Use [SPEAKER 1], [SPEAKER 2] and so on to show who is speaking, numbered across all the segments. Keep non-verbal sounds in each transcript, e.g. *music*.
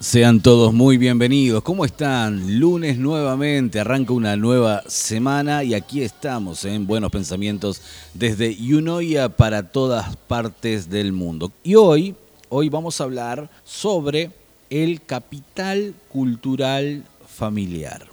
[SPEAKER 1] Sean todos muy bienvenidos. ¿Cómo están? Lunes nuevamente, arranca una nueva semana y aquí estamos en Buenos Pensamientos desde Unoia para todas partes del mundo. Y hoy, hoy vamos a hablar sobre el capital cultural familiar.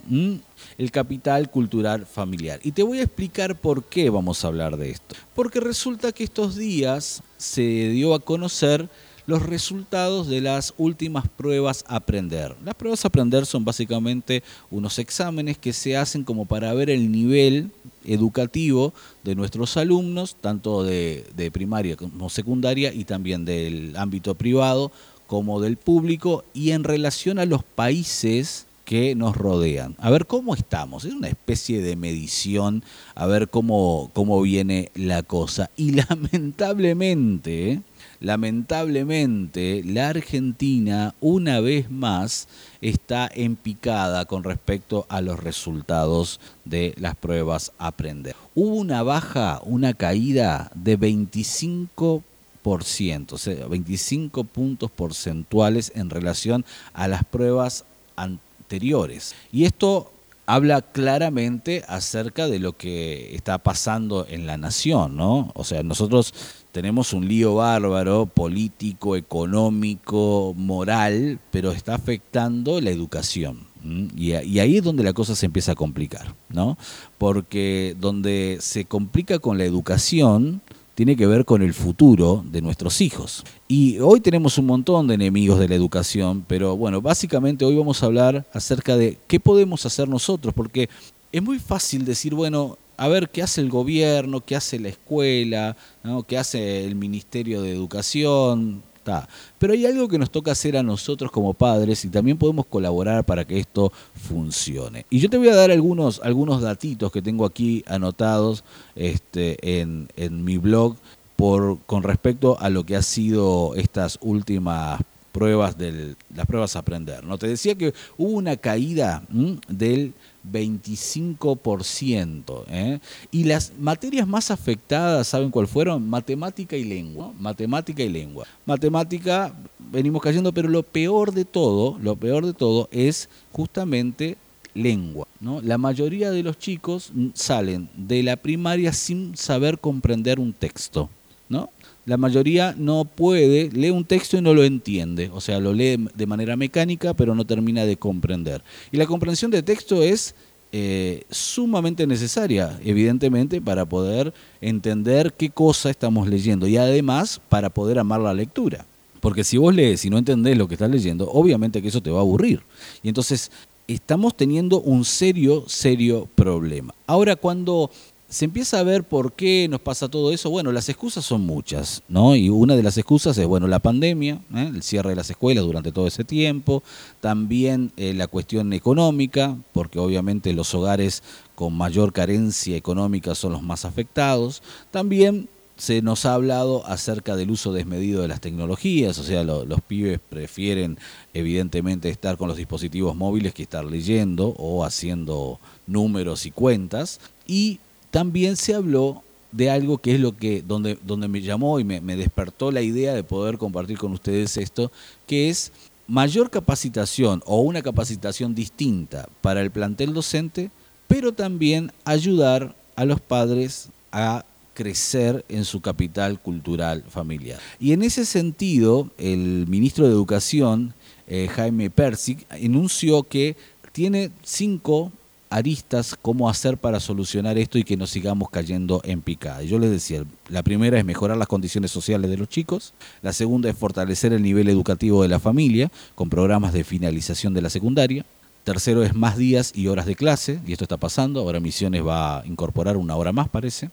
[SPEAKER 1] El capital cultural familiar. Y te voy a explicar por qué vamos a hablar de esto. Porque resulta que estos días se dio a conocer los resultados de las últimas pruebas aprender. Las pruebas aprender son básicamente unos exámenes que se hacen como para ver el nivel educativo de nuestros alumnos, tanto de, primaria como secundaria y también del ámbito privado como del público y en relación a los países que nos rodean. A ver cómo estamos. Es una especie de medición, a ver cómo, cómo viene la cosa. Y *laughs* lamentablemente, lamentablemente la Argentina una vez más está en picada con respecto a los resultados de las pruebas aprender. Hubo una baja, una caída de 25 o sea, 25 puntos porcentuales en relación a las pruebas anteriores. Y esto habla claramente acerca de lo que está pasando en la nación, ¿no? O sea, nosotros tenemos un lío bárbaro, político, económico, moral, pero está afectando la educación. Y, ahí es donde la cosa se empieza a complicar, ¿no? Porque donde se complica con la educación tiene que ver con el futuro de nuestros hijos. Y hoy tenemos un montón de enemigos de la educación, pero bueno, básicamente hoy vamos a hablar acerca de qué podemos hacer nosotros, porque es muy fácil decir, bueno, a ver qué hace el gobierno, qué hace la escuela, qué hace el Ministerio de Educación. Pero hay algo que nos toca hacer a nosotros como padres y también podemos colaborar para que esto funcione. Y yo te voy a dar algunos, algunos datitos que tengo aquí anotados este, en, en mi blog por, con respecto a lo que ha sido estas últimas pruebas del, las pruebas a aprender. ¿no? Te decía que hubo una caída del 25%. ¿eh? Y las materias más afectadas, ¿saben cuál fueron? Matemática y lengua. Matemática y lengua. Matemática, venimos cayendo, pero lo peor de todo, lo peor de todo es justamente lengua. ¿no? La mayoría de los chicos salen de la primaria sin saber comprender un texto. ¿no? La mayoría no puede, lee un texto y no lo entiende, o sea, lo lee de manera mecánica, pero no termina de comprender. Y la comprensión de texto es eh, sumamente necesaria, evidentemente, para poder entender qué cosa estamos leyendo y además para poder amar la lectura. Porque si vos lees y no entendés lo que estás leyendo, obviamente que eso te va a aburrir. Y entonces estamos teniendo un serio, serio problema. Ahora, cuando se empieza a ver por qué nos pasa todo eso. Bueno, las excusas son muchas, ¿no? Y una de las excusas es, bueno, la pandemia, ¿eh? el cierre de las escuelas durante todo ese tiempo, también eh, la cuestión económica, porque obviamente los hogares con mayor carencia económica son los más afectados, también se nos ha hablado acerca del uso desmedido de las tecnologías, o sea, los pibes prefieren evidentemente estar con los dispositivos móviles que estar leyendo o haciendo números y cuentas, y también se habló de algo que es lo que donde, donde me llamó y me, despertó la idea de poder compartir con ustedes esto, que es mayor capacitación o una capacitación distinta para el plantel docente, pero también ayudar a los padres a crecer en su capital cultural familiar. Y en ese sentido, el ministro de Educación, eh, Jaime Persic, anunció que tiene cinco aristas cómo hacer para solucionar esto y que no sigamos cayendo en picada. Yo les decía, la primera es mejorar las condiciones sociales de los chicos, la segunda es fortalecer el nivel educativo de la familia con programas de finalización de la secundaria, tercero es más días y horas de clase, y esto está pasando, ahora Misiones va a incorporar una hora más parece,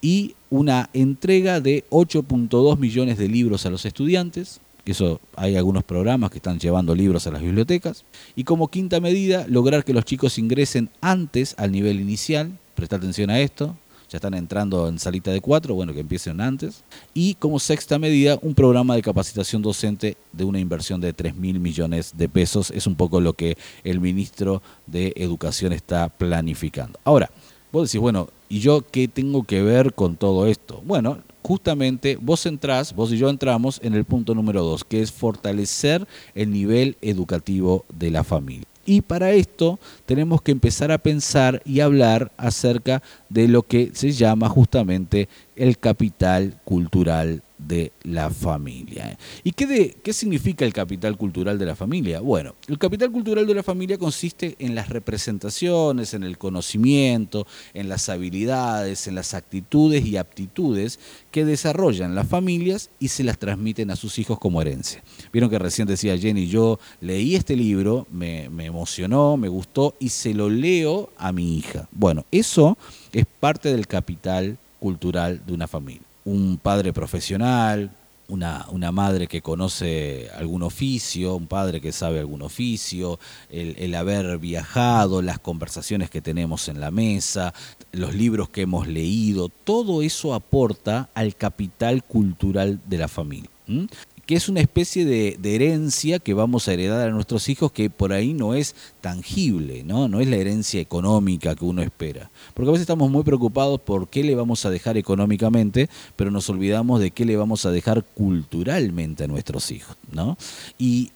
[SPEAKER 1] y una entrega de 8.2 millones de libros a los estudiantes, eso hay algunos programas que están llevando libros a las bibliotecas. Y como quinta medida, lograr que los chicos ingresen antes al nivel inicial, presta atención a esto, ya están entrando en salita de cuatro, bueno, que empiecen antes. Y como sexta medida, un programa de capacitación docente de una inversión de 3 mil millones de pesos. Es un poco lo que el ministro de Educación está planificando. Ahora, vos decís, bueno, ¿y yo qué tengo que ver con todo esto? Bueno, justamente vos entrás, vos y yo entramos en el punto número dos, que es fortalecer el nivel educativo de la familia. Y para esto tenemos que empezar a pensar y hablar acerca de lo que se llama justamente el capital cultural de la familia. ¿Y qué, de, qué significa el capital cultural de la familia? Bueno, el capital cultural de la familia consiste en las representaciones, en el conocimiento, en las habilidades, en las actitudes y aptitudes que desarrollan las familias y se las transmiten a sus hijos como herencia. Vieron que recién decía Jenny, yo leí este libro, me, me emocionó, me gustó y se lo leo a mi hija. Bueno, eso es parte del capital cultural de una familia un padre profesional, una, una, madre que conoce algún oficio, un padre que sabe algún oficio, el, el, haber viajado, las conversaciones que tenemos en la mesa, los libros que hemos leído, todo eso aporta al capital cultural de la familia que es una especie de, herencia que vamos a heredar a nuestros hijos que por ahí no es tangible, ¿no? no es la herencia económica que uno espera. Porque a veces estamos muy preocupados por qué le vamos a dejar económicamente, pero nos olvidamos de qué le vamos a dejar culturalmente a nuestros hijos. ¿no? Y,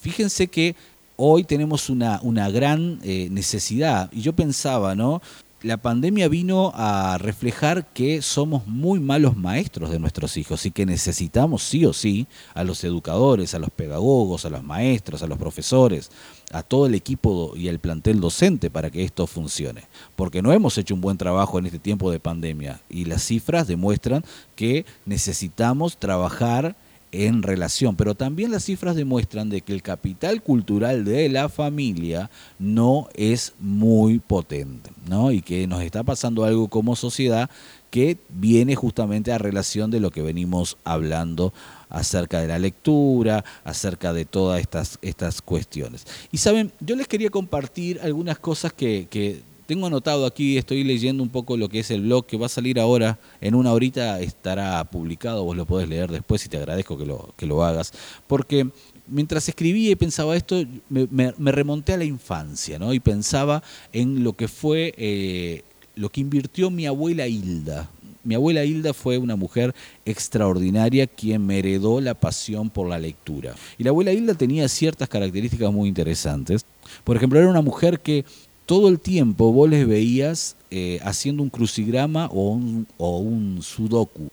[SPEAKER 1] fíjense que hoy tenemos una, una gran eh, necesidad. Y yo pensaba, ¿no? La pandemia vino a reflejar que somos muy malos maestros de nuestros hijos y que necesitamos sí o sí a los educadores, a los pedagogos, a los maestros, a los profesores, a todo el equipo y el plantel docente para que esto funcione. Porque no hemos hecho un buen trabajo en este tiempo de pandemia y las cifras demuestran que necesitamos trabajar en relación, pero también las cifras demuestran de que el capital cultural de la familia no es muy potente, ¿no? Y que nos está pasando algo como sociedad que viene justamente a relación de lo que venimos hablando acerca de la lectura, acerca de todas estas, estas cuestiones. Y saben, yo les quería compartir algunas cosas que, que tengo anotado aquí, estoy leyendo un poco lo que es el blog que va a salir ahora, en una horita estará publicado, vos lo podés leer después y te agradezco que lo, que lo hagas, porque mientras escribía y pensaba esto, me, remonté a la infancia, ¿no? Y pensaba en lo que fue, eh, lo que invirtió mi abuela Hilda. Mi abuela Hilda fue una mujer extraordinaria quien me heredó la pasión por la lectura. Y la abuela Hilda tenía ciertas características muy interesantes. Por ejemplo, era una mujer que todo el tiempo vos les veías eh, haciendo un crucigrama o un, o un sudoku,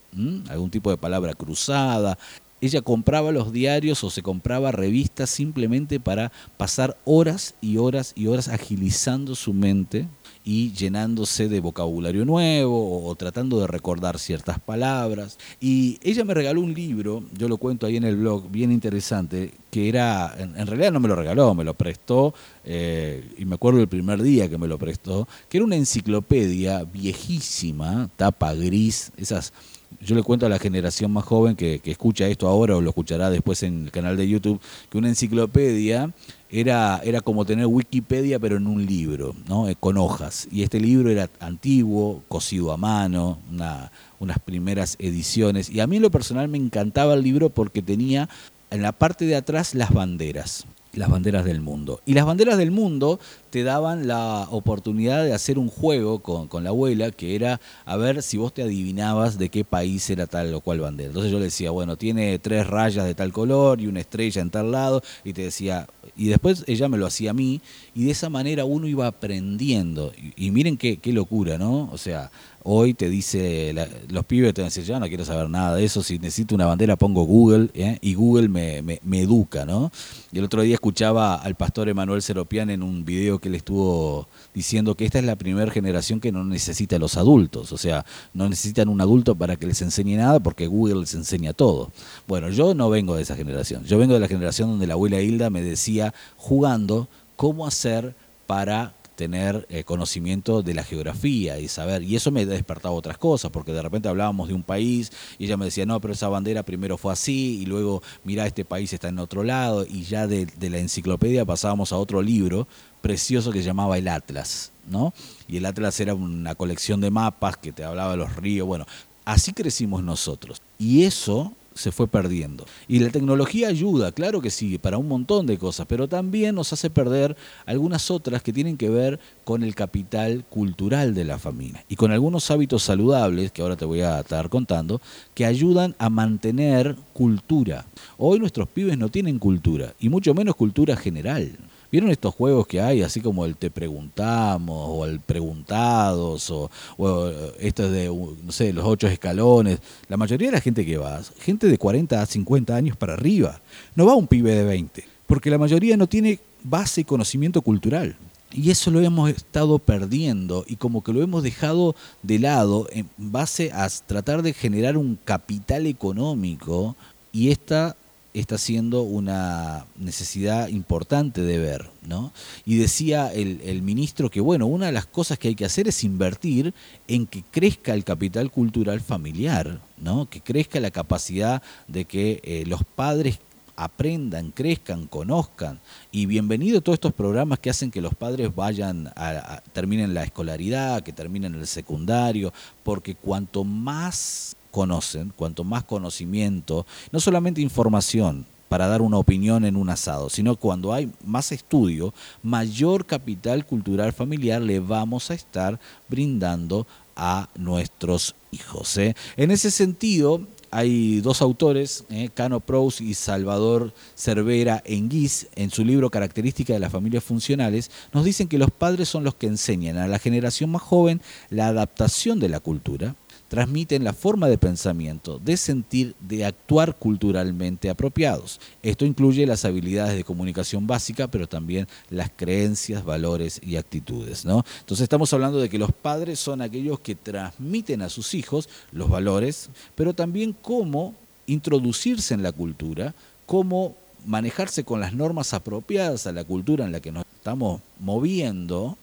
[SPEAKER 1] algún tipo de palabra cruzada. Ella compraba los diarios o se compraba revistas simplemente para pasar horas y horas y horas agilizando su mente y llenándose de vocabulario nuevo o, tratando de recordar ciertas palabras. Y ella me regaló un libro, yo lo cuento ahí en el blog, bien interesante, que era, en, realidad no me lo regaló, me lo prestó, eh, y me acuerdo el primer día que me lo prestó, que era una enciclopedia viejísima, tapa gris, esas yo le cuento a la generación más joven que, que, escucha esto ahora o lo escuchará después en el canal de YouTube, que una enciclopedia era, era como tener Wikipedia pero en un libro, ¿no? Eh, con hojas. Y este libro era antiguo, cosido a mano, una, unas primeras ediciones. Y a mí en lo personal me encantaba el libro porque tenía en la parte de atrás las banderas las banderas del mundo. Y las banderas del mundo te daban la oportunidad de hacer un juego con, con, la abuela, que era a ver si vos te adivinabas de qué país era tal o cual bandera. Entonces yo le decía, bueno, tiene tres rayas de tal color y una estrella en tal lado, y te decía, y después ella me lo hacía a mí, y de esa manera uno iba aprendiendo. Y, miren qué, qué locura, ¿no? O sea, Hoy te dice, los pibes te van a decir, yo no quiero saber nada de eso, si necesito una bandera pongo Google ¿eh? y Google me, me, educa, ¿no? Y el otro día escuchaba al pastor Emanuel Seropián en un video que le estuvo diciendo que esta es la primera generación que no necesita a los adultos, o sea, no necesitan un adulto para que les enseñe nada porque Google les enseña todo. Bueno, yo no vengo de esa generación, yo vengo de la generación donde la abuela Hilda me decía jugando cómo hacer para tener eh, conocimiento de la geografía y saber, y eso me despertaba otras cosas, porque de repente hablábamos de un país y ella me decía, no, pero esa bandera primero fue así, y luego, mira, este país está en otro lado, y ya de, de la enciclopedia pasábamos a otro libro precioso que se llamaba el Atlas, ¿no? Y el Atlas era una colección de mapas que te hablaba de los ríos, bueno, así crecimos nosotros. Y eso se fue perdiendo. Y la tecnología ayuda, claro que sí, para un montón de cosas, pero también nos hace perder algunas otras que tienen que ver con el capital cultural de la familia y con algunos hábitos saludables, que ahora te voy a estar contando, que ayudan a mantener cultura. Hoy nuestros pibes no tienen cultura, y mucho menos cultura general. ¿Vieron estos juegos que hay, así como el Te Preguntamos o el Preguntados o, o estos de, no sé, los ocho escalones? La mayoría de la gente que va, gente de 40 a 50 años para arriba, no va un pibe de 20, porque la mayoría no tiene base y conocimiento cultural. Y eso lo hemos estado perdiendo y como que lo hemos dejado de lado en base a tratar de generar un capital económico y esta está siendo una necesidad importante de ver, ¿no? Y decía el, ministro que, bueno, una de las cosas que hay que hacer es invertir en que crezca el capital cultural familiar, ¿no? Que crezca la capacidad de que eh, los padres aprendan, crezcan, conozcan. Y bienvenido a todos estos programas que hacen que los padres vayan a, a, terminen la escolaridad, que terminen el secundario, porque cuanto más conocen, cuanto más conocimiento, no solamente información para dar una opinión en un asado, sino cuando hay más estudio, mayor capital cultural familiar le vamos a estar brindando a nuestros hijos. ¿eh? En ese sentido, hay dos autores, eh, Cano Prous y Salvador Cervera Enguiz, en su libro Características de las familias funcionales, nos dicen que los padres son los que enseñan a la generación más joven la adaptación de la cultura, transmiten la forma de pensamiento, de sentir, de actuar culturalmente apropiados. Esto incluye las habilidades de comunicación básica, pero también las creencias, valores y actitudes. ¿no? Entonces estamos hablando de que los padres son aquellos que transmiten a sus hijos los valores, pero también cómo introducirse en la cultura, cómo manejarse con las normas apropiadas a la cultura en la que nos estamos moviendo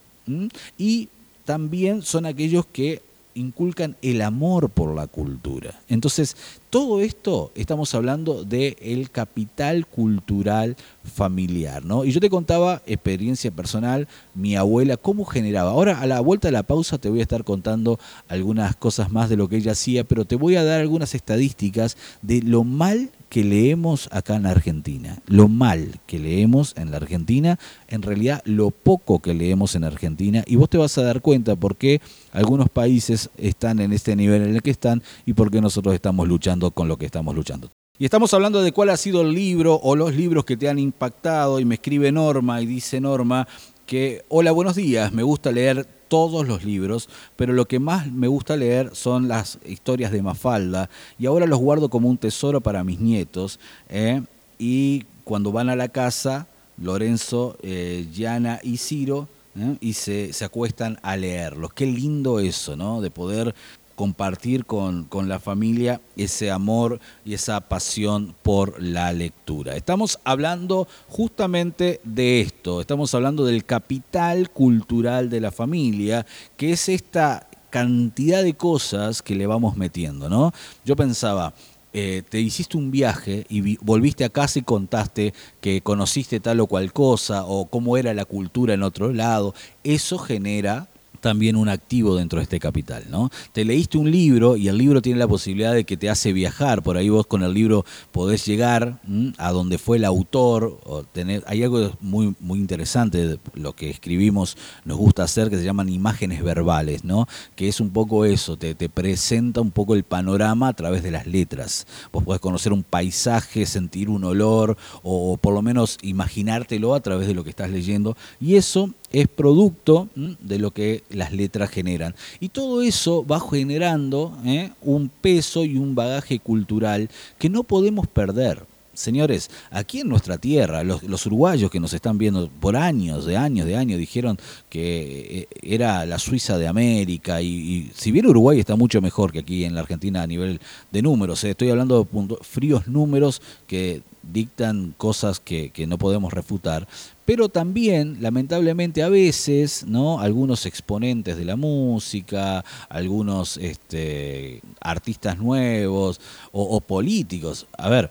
[SPEAKER 1] y también son aquellos que inculcan el amor por la cultura. Entonces, todo esto estamos hablando del el capital cultural familiar, ¿no? Y yo te contaba experiencia personal, mi abuela, cómo generaba. Ahora, a la vuelta de la pausa, te voy a estar contando algunas cosas más de lo que ella hacía, pero te voy a dar algunas estadísticas de lo mal que leemos acá en la Argentina. Lo mal que leemos en la Argentina, en realidad lo poco que leemos en Argentina, y vos te vas a dar cuenta por qué algunos países están en este nivel en el que están y por qué nosotros estamos luchando con lo que estamos luchando. Y estamos hablando de cuál ha sido el libro o los libros que te han impactado y me escribe Norma y dice Norma que, hola, buenos días, me gusta leer todos los libros, pero lo que más me gusta leer son las historias de Mafalda y ahora los guardo como un tesoro para mis nietos. ¿eh? Y cuando van a la casa, Lorenzo, eh, y Ciro, ¿eh? y se, se acuestan a leerlos. Qué lindo eso, ¿no? De poder compartir con, con, la familia ese amor y esa pasión por la lectura. Estamos hablando justamente de esto, estamos hablando del capital cultural de la familia, que es esta cantidad de cosas que le vamos metiendo, ¿no? Yo pensaba, eh, te hiciste un viaje y volviste a casa y contaste que conociste tal o cual cosa o cómo era la cultura en otro lado, eso genera también un activo dentro de este capital, ¿no? Te leíste un libro y el libro tiene la posibilidad de que te hace viajar, por ahí vos con el libro podés llegar a donde fue el autor, o tener, hay algo muy, muy interesante, de lo que escribimos nos gusta hacer, que se llaman imágenes verbales, ¿no? Que es un poco eso, te, te presenta un poco el panorama a través de las letras. Vos podés conocer un paisaje, sentir un olor, o por lo menos imaginártelo a través de lo que estás leyendo, y eso es producto de lo que las letras generan. Y todo eso va generando ¿eh? un peso y un bagaje cultural que no podemos perder. Señores, aquí en nuestra tierra, los, uruguayos que nos están viendo por años, de años, de años, dijeron que eh, era la Suiza de América y, si bien Uruguay está mucho mejor que aquí en la Argentina a nivel de números, eh, estoy hablando de fríos números que dictan cosas que, no podemos refutar, pero también, lamentablemente, a veces, ¿no? Algunos exponentes de la música, algunos este, artistas nuevos o políticos. A ver,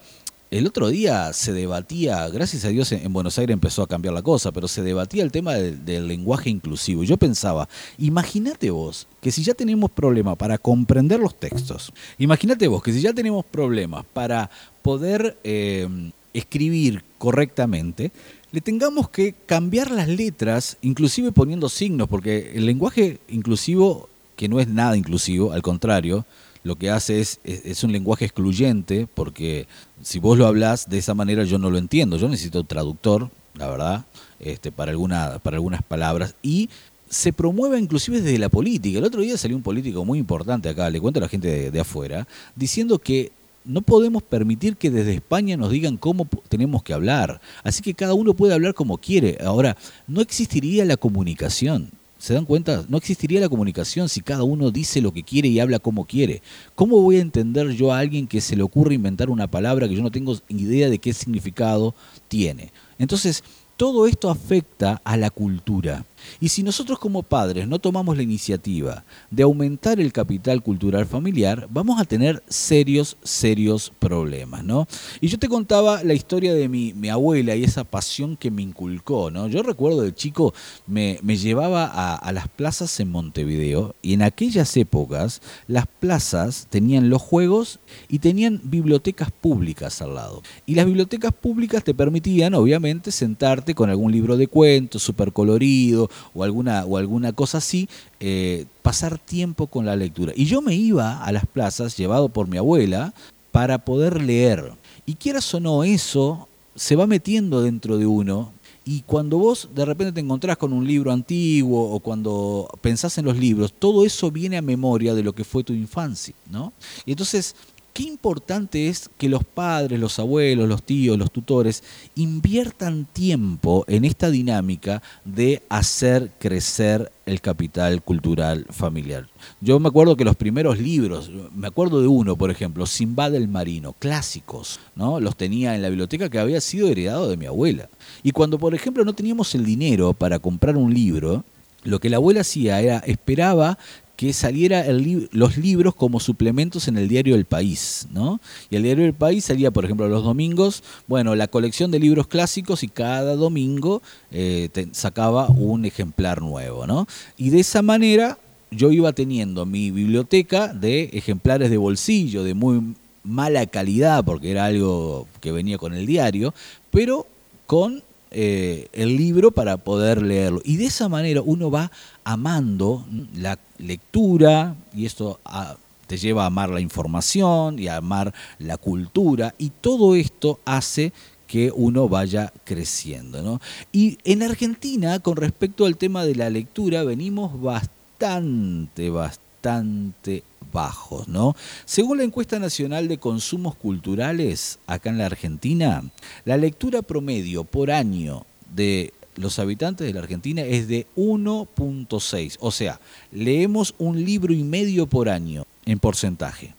[SPEAKER 1] el otro día se debatía, gracias a Dios en Buenos Aires empezó a cambiar la cosa, pero se debatía el tema del, lenguaje inclusivo. Yo pensaba, imagínate vos que si ya tenemos problemas para comprender los textos, imagínate vos que si ya tenemos problemas para poder eh, escribir correctamente, le tengamos que cambiar las letras, inclusive poniendo signos, porque el lenguaje inclusivo, que no es nada inclusivo, al contrario, lo que hace es, es, un lenguaje excluyente, porque si vos lo hablás de esa manera yo no lo entiendo. Yo necesito traductor, la verdad, este, para, alguna, para algunas palabras. Y se promueve inclusive desde la política. El otro día salió un político muy importante acá, le cuento a la gente de, afuera, diciendo que no podemos permitir que desde España nos digan cómo tenemos que hablar. Así que cada uno puede hablar como quiere. Ahora, no existiría la comunicación. ¿Se dan cuenta? No existiría la comunicación si cada uno dice lo que quiere y habla como quiere. ¿Cómo voy a entender yo a alguien que se le ocurre inventar una palabra que yo no tengo idea de qué significado tiene? Entonces, todo esto afecta a la cultura. Y si nosotros como padres no tomamos la iniciativa de aumentar el capital cultural familiar, vamos a tener serios, serios problemas, ¿no? Y yo te contaba la historia de mi, abuela y esa pasión que me inculcó, ¿no? Yo recuerdo de chico me, llevaba a, a las plazas en Montevideo y en aquellas épocas las plazas tenían los juegos y tenían bibliotecas públicas al lado. Y las bibliotecas públicas te permitían, obviamente, sentarte con algún libro de cuentos súper colorido o alguna, o alguna cosa así, eh, pasar tiempo con la lectura. Y yo me iba a las plazas, llevado por mi abuela, para poder leer. Y quieras o no, eso se va metiendo dentro de uno. Y cuando vos de repente te encontrás con un libro antiguo o cuando pensás en los libros, todo eso viene a memoria de lo que fue tu infancia, ¿no? Y entonces qué importante es que los padres, los abuelos, los tíos, los tutores inviertan tiempo en esta dinámica de hacer crecer el capital cultural familiar. Yo me acuerdo que los primeros libros, me acuerdo de uno, por ejemplo, Simba del Marino, clásicos, ¿no? Los tenía en la biblioteca que había sido heredado de mi abuela. Y cuando, por ejemplo, no teníamos el dinero para comprar un libro, lo que la abuela hacía era esperaba que saliera los libros como suplementos en el diario El País, ¿no? Y el diario El País salía, por ejemplo, los domingos, bueno, la colección de libros clásicos y cada domingo eh, sacaba un ejemplar nuevo, ¿no? Y de esa manera yo iba teniendo mi biblioteca de ejemplares de bolsillo, de muy mala calidad, porque era algo que venía con el diario, pero con eh, el libro para poder leerlo. Y de esa manera uno va amando la lectura y esto ah, te lleva a amar la información y a amar la cultura y todo esto hace que uno vaya creciendo. Y en Argentina, con respecto al tema de la lectura, venimos bastante, bastante bajos, ¿no? Según la encuesta nacional de consumos culturales acá en la Argentina, la lectura promedio por año de los habitantes de la Argentina es de 1.6, o sea, leemos un libro y medio por año en porcentaje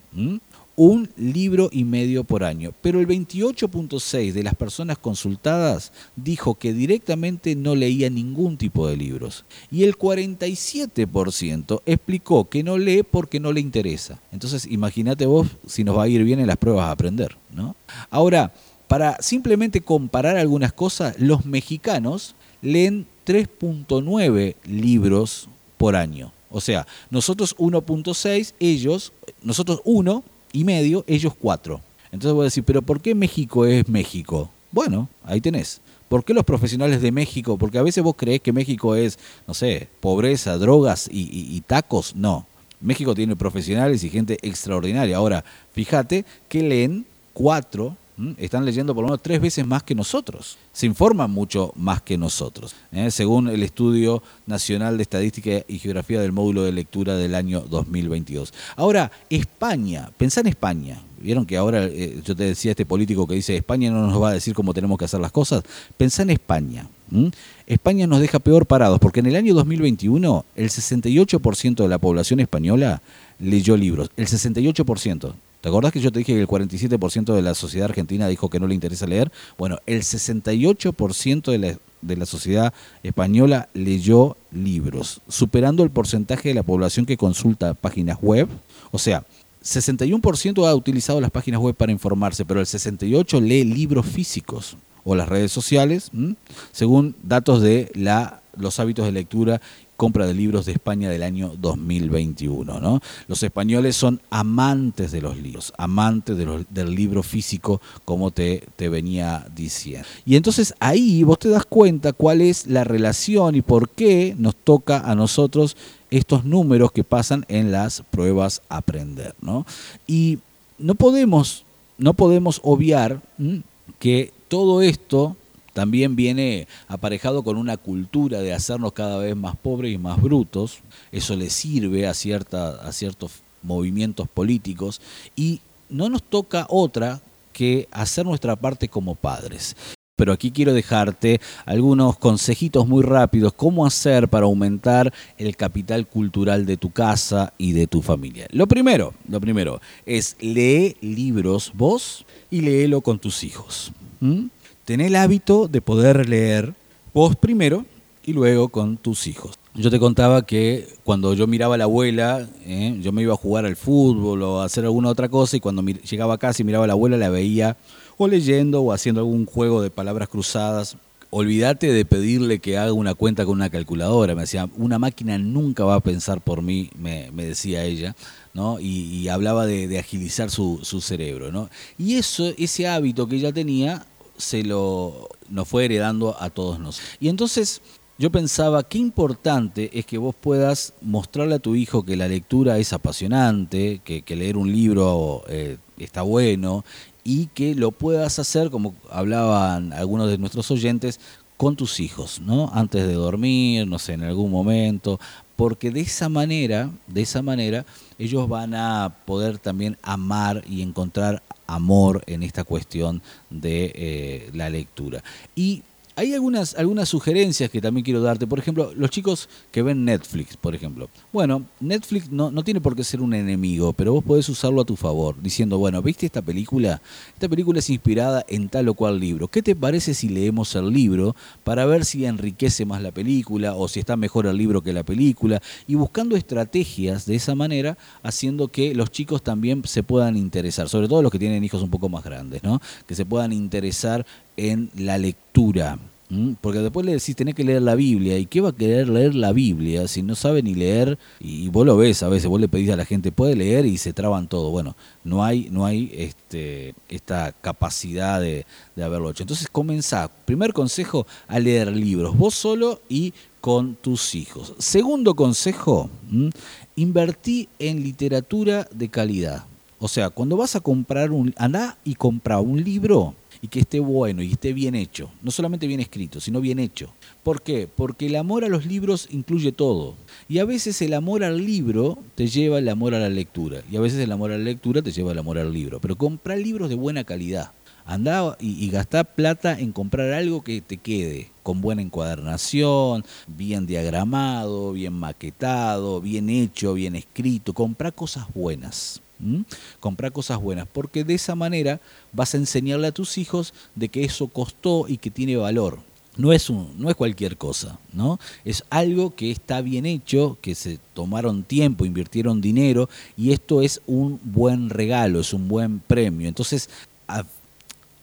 [SPEAKER 1] un libro y medio por año. Pero el 28.6 de las personas consultadas dijo que directamente no leía ningún tipo de libros. Y el 47% explicó que no lee porque no le interesa. Entonces, imagínate vos si nos va a ir bien en las pruebas a aprender, ¿no? Ahora, para simplemente comparar algunas cosas, los mexicanos leen 3.9 libros por año. O sea, nosotros 1.6, ellos, nosotros 1 y medio, ellos cuatro. Entonces voy a decir, pero ¿por qué México es México? Bueno, ahí tenés. ¿Por qué los profesionales de México? Porque a veces vos creés que México es, no sé, pobreza, drogas y, tacos. No. México tiene profesionales y gente extraordinaria. Ahora, fíjate que leen cuatro están leyendo por lo menos tres veces más que nosotros. Se informan mucho más que nosotros, ¿eh? según el Estudio Nacional de Estadística y Geografía del módulo de lectura del año 2022. Ahora, España, pensá en España. Vieron que ahora eh, yo te decía este político que dice España no nos va a decir cómo tenemos que hacer las cosas. Pensá en España. España nos deja peor parados porque en el año 2021 el 68% de la población española leyó libros. El 68%. ¿Te acordás que yo te dije que el 47% de la sociedad argentina dijo que no le interesa leer? Bueno, el 68% de la, de la sociedad española leyó libros, superando el porcentaje de la población que consulta páginas web. O sea, 61% ha utilizado las páginas web para informarse, pero el 68% lee libros físicos o las redes sociales, según datos de la, los hábitos de lectura compra de libros de España del año 2021. ¿no? Los españoles son amantes de los libros, amantes del libro físico, como te, te venía diciendo. Y entonces ahí vos te das cuenta cuál es la relación y por qué nos toca a nosotros estos números que pasan en las pruebas aprender. ¿no? Y no podemos, no podemos obviar que todo esto también viene aparejado con una cultura de hacernos cada vez más pobres y más brutos. Eso le sirve a, cierta, a ciertos movimientos políticos y no nos toca otra que hacer nuestra parte como padres. Pero aquí quiero dejarte algunos consejitos muy rápidos, cómo hacer para aumentar el capital cultural de tu casa y de tu familia. Lo primero, lo primero es lee libros vos y léelo con tus hijos. ¿Mm? Ten el hábito de poder leer vos primero y luego con tus hijos. Yo te contaba que cuando yo miraba a la abuela, ¿eh? yo me iba a jugar al fútbol o a hacer alguna otra cosa y cuando llegaba a casa y miraba a la abuela la veía o leyendo o haciendo algún juego de palabras cruzadas. Olvídate de pedirle que haga una cuenta con una calculadora. Me decía, una máquina nunca va a pensar por mí, me, decía ella, ¿no? Y, hablaba de, agilizar su, su, cerebro, ¿no? Y eso, ese hábito que ella tenía, se lo nos fue heredando a todos nosotros. Y entonces yo pensaba qué importante es que vos puedas mostrarle a tu hijo que la lectura es apasionante, que, leer un libro eh, está bueno y que lo puedas hacer, como hablaban algunos de nuestros oyentes, con tus hijos, ¿no? Antes de dormir, no sé, en algún momento, porque de esa manera, de esa manera, ellos van a poder también amar y encontrar amor en esta cuestión de eh, la lectura. Y hay algunas, algunas sugerencias que también quiero darte. Por ejemplo, los chicos que ven Netflix, por ejemplo. Bueno, Netflix no, no, tiene por qué ser un enemigo, pero vos podés usarlo a tu favor, diciendo, bueno, ¿viste esta película? Esta película es inspirada en tal o cual libro. ¿Qué te parece si leemos el libro para ver si enriquece más la película o si está mejor el libro que la película? Y buscando estrategias de esa manera, haciendo que los chicos también se puedan interesar, sobre todo los que tienen hijos un poco más grandes, ¿no? Que se puedan interesar en la lectura. Porque después le decís, tenés que leer la Biblia. ¿Y qué va a querer leer la Biblia si no sabe ni leer? Y vos lo ves a veces, vos le pedís a la gente, puede leer y se traban todo. Bueno, no hay, no hay este, esta capacidad de, haberlo hecho. Entonces comenzá, primer consejo, a leer libros, vos solo y con tus hijos. Segundo consejo, invertí en literatura de calidad. O sea, cuando vas a comprar un, andá y compra un libro y que esté bueno y esté bien hecho. No solamente bien escrito, sino bien hecho. ¿Por qué? Porque el amor a los libros incluye todo. Y a veces el amor al libro te lleva el amor a la lectura. Y a veces el amor a la lectura te lleva el amor al libro. Pero comprar libros de buena calidad. Andá y, y gastá plata en comprar algo que te quede, con buena encuadernación, bien diagramado, bien maquetado, bien hecho, bien escrito. Comprá cosas buenas. Comprar cosas buenas, porque de esa manera vas a enseñarle a tus hijos de que eso costó y que tiene valor. No es, un, no es cualquier cosa, ¿no? Es algo que está bien hecho, que se tomaron tiempo, invirtieron dinero y esto es un buen regalo, es un buen premio. Entonces,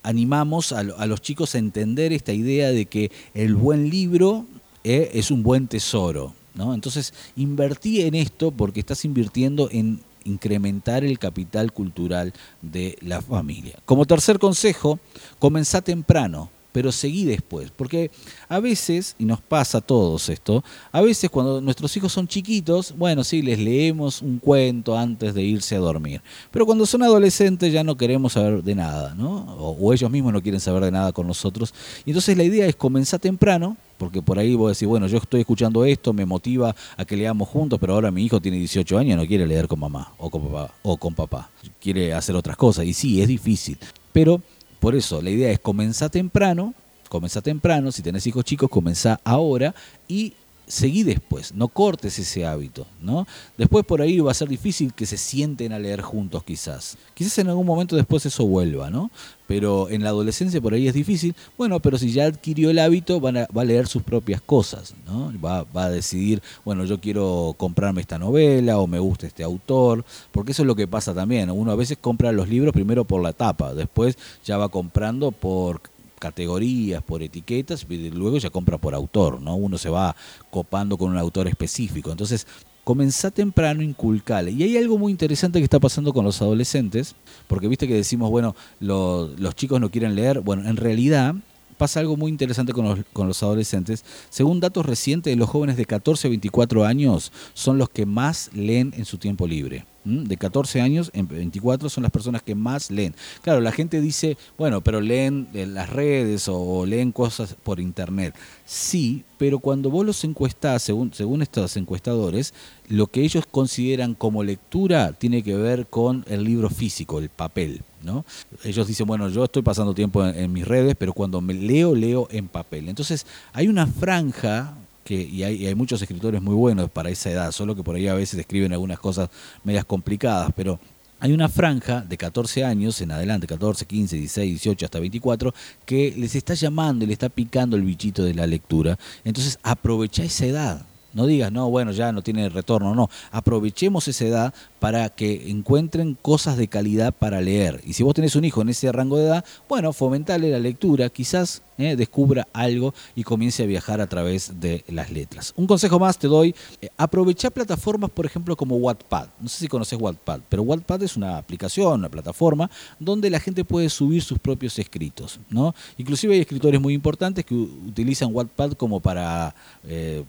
[SPEAKER 1] animamos a, los chicos a entender esta idea de que el buen libro eh, es un buen tesoro. ¿no? Entonces, invertí en esto porque estás invirtiendo en incrementar el capital cultural de la familia. Como tercer consejo, comenzá temprano pero seguí después. Porque a veces, y nos pasa a todos esto, a veces cuando nuestros hijos son chiquitos, bueno, sí, les leemos un cuento antes de irse a dormir. Pero cuando son adolescentes ya no queremos saber de nada, ¿no? O, ellos mismos no quieren saber de nada con nosotros. Y entonces la idea es comenzar temprano, porque por ahí vos decís, bueno, yo estoy escuchando esto, me motiva a que leamos juntos, pero ahora mi hijo tiene 18 años y no quiere leer con mamá o con papá, o con papá. quiere hacer otras cosas. Y sí, es difícil. Pero por eso, la idea es comenzar temprano, comenzar temprano, si tenés hijos chicos, comenzá ahora y seguí después, no cortes ese hábito, ¿no? Después por ahí va a ser difícil que se sienten a leer juntos quizás. Quizás en algún momento después eso vuelva, ¿no? Pero en la adolescencia por ahí es difícil. Bueno, pero si ya adquirió el hábito, va a, leer sus propias cosas, ¿no? Va, va, a decidir, bueno, yo quiero comprarme esta novela o me gusta este autor, porque eso es lo que pasa también. Uno a veces compra los libros primero por la tapa, después ya va comprando por categorías, por etiquetas, y luego ya compra por autor, ¿no? Uno se va copando con un autor específico. Entonces, comenzá temprano, inculcale. Y hay algo muy interesante que está pasando con los adolescentes, porque viste que decimos, bueno, los chicos no quieren leer. Bueno, en realidad pasa algo muy interesante con los, con los adolescentes. Según datos recientes, los jóvenes de 14 a 24 años son los que más leen en su tiempo libre de 14 años en 24 son las personas que más leen. Claro, la gente dice, bueno, pero leen en las redes o, leen cosas por internet. Sí, pero cuando vos los encuestás, según, según estos encuestadores, lo que ellos consideran como lectura tiene que ver con el libro físico, el papel. ¿no? Ellos dicen, bueno, yo estoy pasando tiempo en mis redes, pero cuando me leo, leo en papel. Entonces, hay una franja y, hay, muchos escritores muy buenos para esa edad, solo que por ahí a veces escriben algunas cosas medias complicadas, pero hay una franja de 14 años en adelante, 14, 15, 16, 18 hasta 24, que les está llamando y le está picando el bichito de la lectura. Entonces aprovecha esa edad. No digas, no, bueno, ya no tiene retorno, no. Aprovechemos esa edad para que encuentren cosas de calidad para leer. Y si vos tenés un hijo en ese rango de edad, bueno, fomentale la lectura, quizás eh, descubra algo y comience a viajar a través de las letras. Un consejo más te doy, eh, aprovecha plataformas, por ejemplo, como Wattpad. No sé si conoces Wattpad, pero Wattpad es una aplicación, una plataforma donde la gente puede subir sus propios escritos. ¿no? Inclusive hay escritores muy importantes que utilizan Wattpad como para... Eh,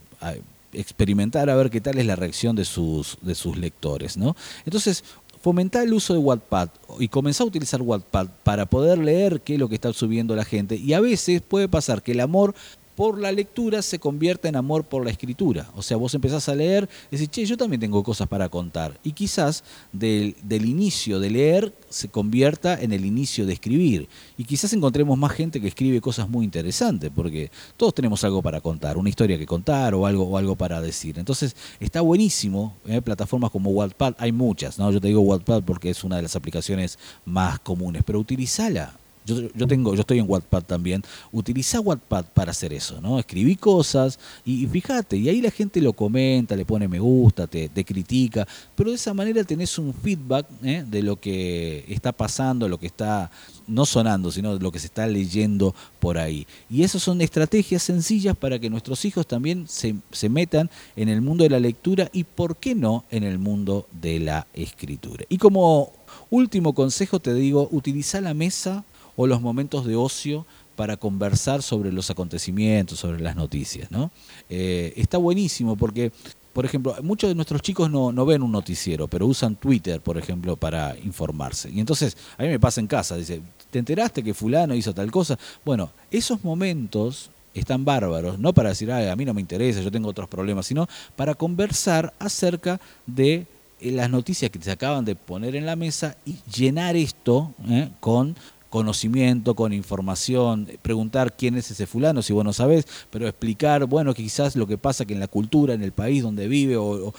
[SPEAKER 1] experimentar a ver qué tal es la reacción de sus, de sus lectores. ¿no? Entonces, fomentar el uso de Wattpad y comenzar a utilizar Wattpad para poder leer qué es lo que está subiendo la gente. Y a veces puede pasar que el amor por la lectura se convierte en amor por la escritura. O sea, vos empezás a leer y decís, che, yo también tengo cosas para contar. Y quizás del, del, inicio de leer se convierta en el inicio de escribir. Y quizás encontremos más gente que escribe cosas muy interesantes, porque todos tenemos algo para contar, una historia que contar o algo, o algo para decir. Entonces, está buenísimo. ¿eh? Plataformas como Wattpad, hay muchas, ¿no? Yo te digo Wattpad porque es una de las aplicaciones más comunes, pero utilízala yo, tengo, yo estoy en Wattpad también. Utiliza Wattpad para hacer eso, ¿no? Escribí cosas y, fíjate, y ahí la gente lo comenta, le pone me gusta, te, critica, pero de esa manera tenés un feedback ¿eh? de lo que está pasando, lo que está no sonando, sino lo que se está leyendo por ahí. Y esas son estrategias sencillas para que nuestros hijos también se, se metan en el mundo de la lectura y, ¿por qué no?, en el mundo de la escritura. Y como último consejo te digo, utiliza la mesa o los momentos de ocio para conversar sobre los acontecimientos, sobre las noticias. ¿no? Eh, está buenísimo porque, por ejemplo, muchos de nuestros chicos no, no, ven un noticiero, pero usan Twitter, por ejemplo, para informarse. Y entonces, a mí me pasa en casa, dice, ¿te enteraste que fulano hizo tal cosa? Bueno, esos momentos están bárbaros, no para decir, a mí no me interesa, yo tengo otros problemas, sino para conversar acerca de eh, las noticias que se acaban de poner en la mesa y llenar esto ¿eh? con conocimiento, con información, preguntar quién es ese fulano, si vos no sabés, pero explicar, bueno, quizás lo que pasa que en la cultura, en el país donde vive o,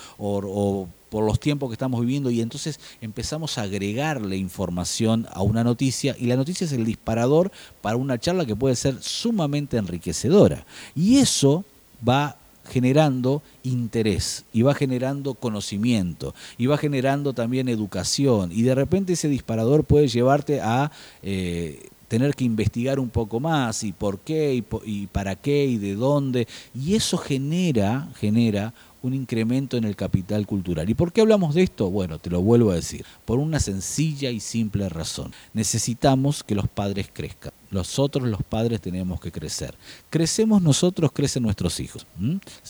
[SPEAKER 1] por los tiempos que estamos viviendo y entonces empezamos a agregarle información a una noticia y la noticia es el disparador para una charla que puede ser sumamente enriquecedora. Y eso va generando interés y va generando conocimiento y va generando también educación y de repente ese disparador puede llevarte a eh, tener que investigar un poco más y por qué y, y, para qué y de dónde y eso genera genera un incremento en el capital cultural. ¿Y por qué hablamos de esto? Bueno, te lo vuelvo a decir, por una sencilla y simple razón. Necesitamos que los padres crezcan. Nosotros los padres tenemos que crecer. Crecemos nosotros, crecen nuestros hijos.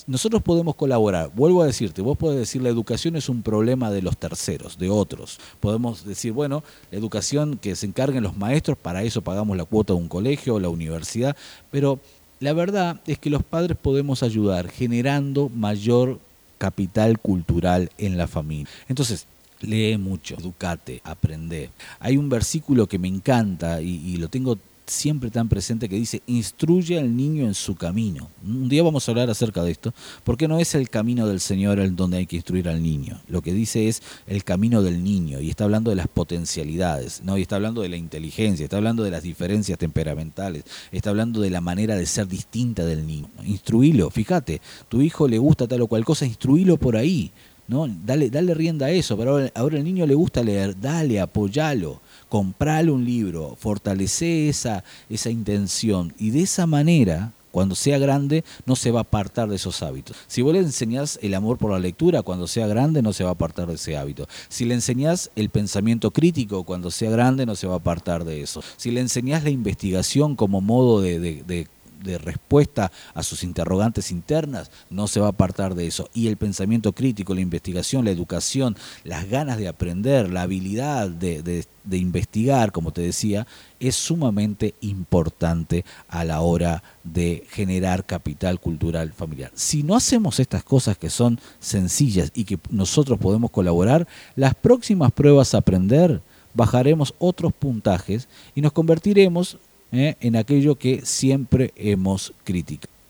[SPEAKER 1] Nosotros podemos colaborar. Vuelvo a decirte, vos podés decir la educación es un problema de los terceros, de otros. Podemos decir, bueno, la educación que se encarguen los maestros, para eso pagamos la cuota de un colegio o la universidad, pero la verdad es que los padres podemos ayudar generando mayor capital cultural en la familia. Entonces, lee mucho, educate, aprende. Hay un versículo que me encanta y, lo tengo siempre tan presente que dice, instruye al niño en su camino. Un día vamos a hablar acerca de esto, porque no es el camino del Señor el donde hay que instruir al niño. Lo que dice es el camino del niño, y está hablando de las potencialidades, ¿no? y está hablando de la inteligencia, está hablando de las diferencias temperamentales, está hablando de la manera de ser distinta del niño. Instruílo, fíjate, tu hijo le gusta tal o cual cosa, instruílo por ahí. ¿No? Dale, rienda a eso, pero ahora, ahora el niño le gusta leer, dale, apoyalo comprale un libro, fortalece esa, esa intención y de esa manera cuando sea grande no se va a apartar de esos hábitos. Si vos le enseñás el amor por la lectura, cuando sea grande no se va a apartar de ese hábito. Si le enseñás el pensamiento crítico, cuando sea grande no se va a apartar de eso. Si le enseñás la investigación como modo de respuesta a sus interrogantes internas, no se va a apartar de eso. Y el pensamiento crítico, la investigación, la educación, las ganas de aprender, la habilidad de, investigar, como te decía, es sumamente importante a la hora de generar capital cultural familiar. Si no hacemos estas cosas que son sencillas y que nosotros podemos colaborar, las próximas pruebas a aprender bajaremos otros puntajes y nos convertiremos ¿eh? en aquello que siempre hemos criticado.